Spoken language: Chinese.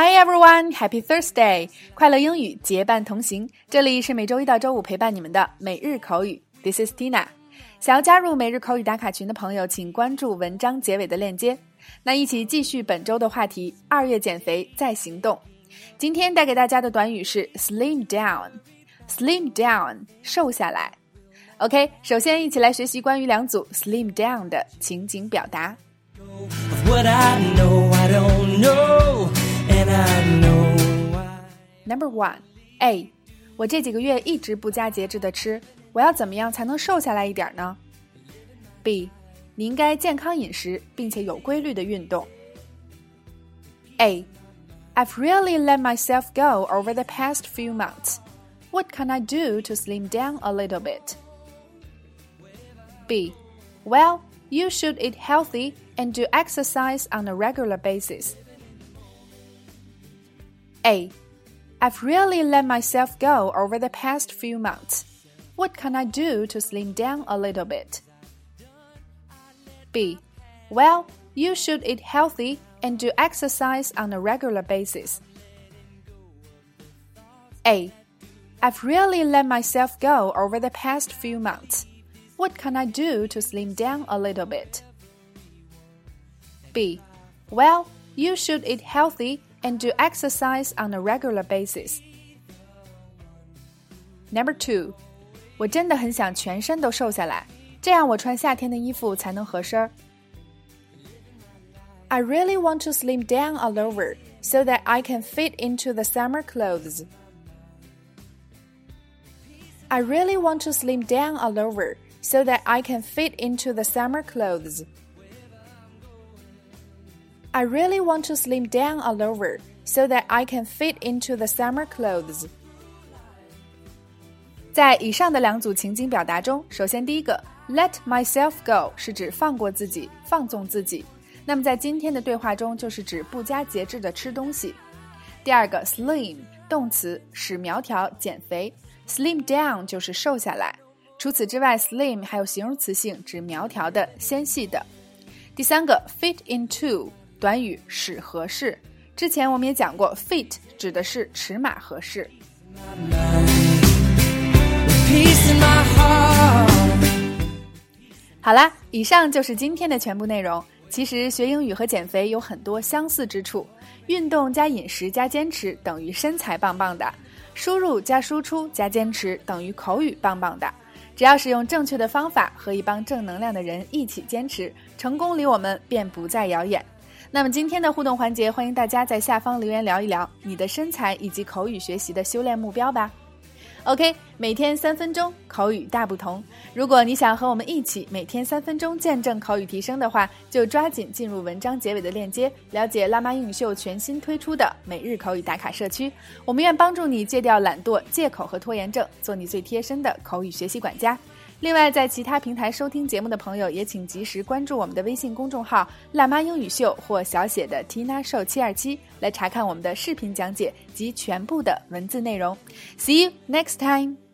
Hi everyone, Happy Thursday! 快乐英语结伴同行。这里是每周一到周五陪伴你们的每日口语。This is Tina。想要加入每日口语打卡群的朋友，请关注文章结尾的链接。那一起继续本周的话题：二月减肥再行动。今天带给大家的短语是 slim down。slim down，瘦下来。OK，首先一起来学习关于两组 slim down 的情景表达。Number one, A，我这几个月一直不加节制的吃，我要怎么样才能瘦下来一点呢？B，你应该健康饮食，并且有规律的运动。A, I've really let myself go over the past few months. What can I do to slim down a little bit? B, well, you should eat healthy and do exercise on a regular basis. A. I've really let myself go over the past few months. What can I do to slim down a little bit? B. Well, you should eat healthy and do exercise on a regular basis. A. I've really let myself go over the past few months. What can I do to slim down a little bit? B. Well, you should eat healthy and do exercise on a regular basis. Number two，我真的很想全身都瘦下来，这样我穿夏天的衣服才能合身儿。I really want to slim down all over so that I can fit into the summer clothes. I really want to slim down all over so that I can fit into the summer clothes. I really want to slim down all over so that I can fit into the summer clothes. 在以上的两组情景表达中，首先第一个 “let myself go” 是指放过自己、放纵自己。那么在今天的对话中，就是指不加节制的吃东西。第二个 “slim” 动词使苗条、减肥，“slim down” 就是瘦下来。除此之外，“slim” 还有形容词性，指苗条的、纤细的。第三个 “fit into” 短语使合适，之前我们也讲过，fit 指的是尺码合适。好啦，以上就是今天的全部内容。其实学英语和减肥有很多相似之处，运动加饮食加坚持等于身材棒棒的，输入加输出加坚持等于口语棒棒的。只要使用正确的方法，和一帮正能量的人一起坚持，成功离我们便不再遥远。那么今天的互动环节，欢迎大家在下方留言聊一聊你的身材以及口语学习的修炼目标吧。OK，每天三分钟，口语大不同。如果你想和我们一起每天三分钟见证口语提升的话，就抓紧进入文章结尾的链接，了解辣妈英语秀全新推出的每日口语打卡社区。我们愿帮助你戒掉懒惰、借口和拖延症，做你最贴身的口语学习管家。另外，在其他平台收听节目的朋友，也请及时关注我们的微信公众号“辣妈英语秀”或小写的 “Tina Show 七二七”，来查看我们的视频讲解及全部的文字内容。See you next time.